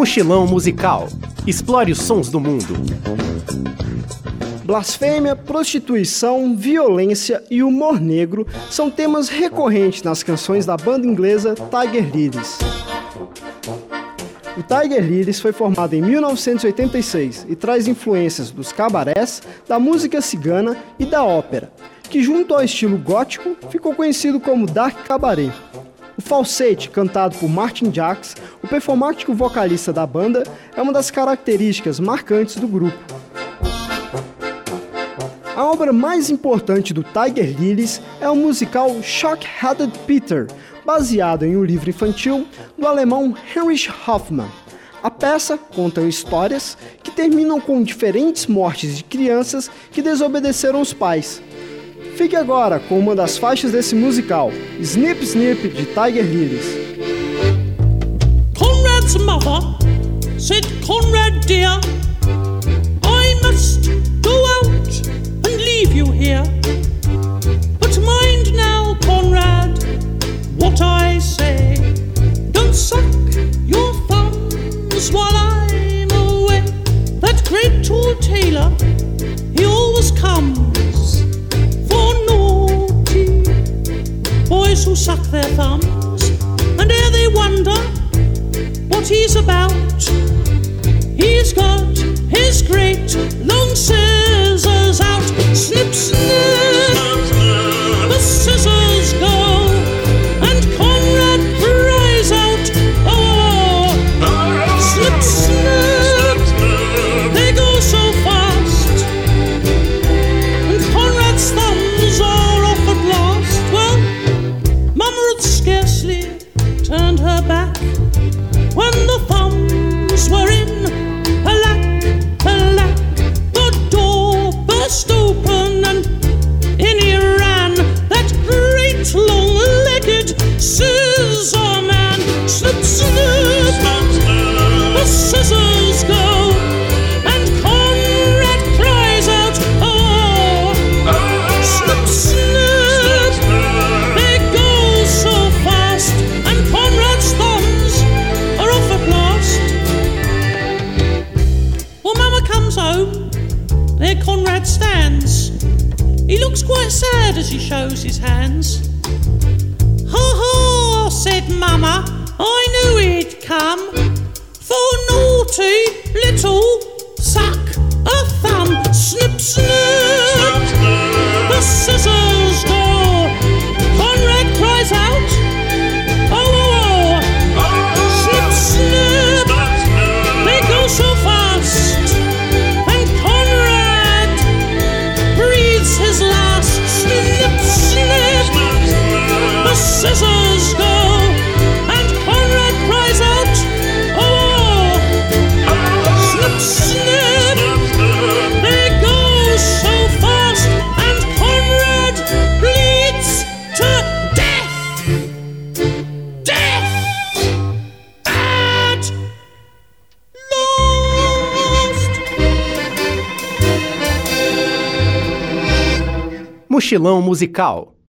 Mochilão musical. Explore os sons do mundo. Blasfêmia, prostituição, violência e humor negro são temas recorrentes nas canções da banda inglesa Tiger Lilies. O Tiger Lilies foi formado em 1986 e traz influências dos cabarés, da música cigana e da ópera, que junto ao estilo gótico ficou conhecido como Dark Cabaret. O falsete, cantado por Martin Jacks, performático vocalista da banda, é uma das características marcantes do grupo. A obra mais importante do Tiger Lilies é o musical Shock-Headed Peter, baseado em um livro infantil do alemão Heinrich Hoffmann. A peça conta histórias que terminam com diferentes mortes de crianças que desobedeceram os pais. Fique agora com uma das faixas desse musical, Snip Snip de Tiger Lilies. Said, Conrad dear, I must go out and leave you here. But mind now, Conrad, what I say. Don't suck your thumbs while I'm away. That great tall tailor, he always comes for naughty boys who suck their thumbs, and ere they wonder what he's about, there stands. He looks quite sad as he shows his hands. Ha ha, said Mama, I knew he'd come. For naughty little suck a thumb, snip, snip. The scissors go. Mochilão musical.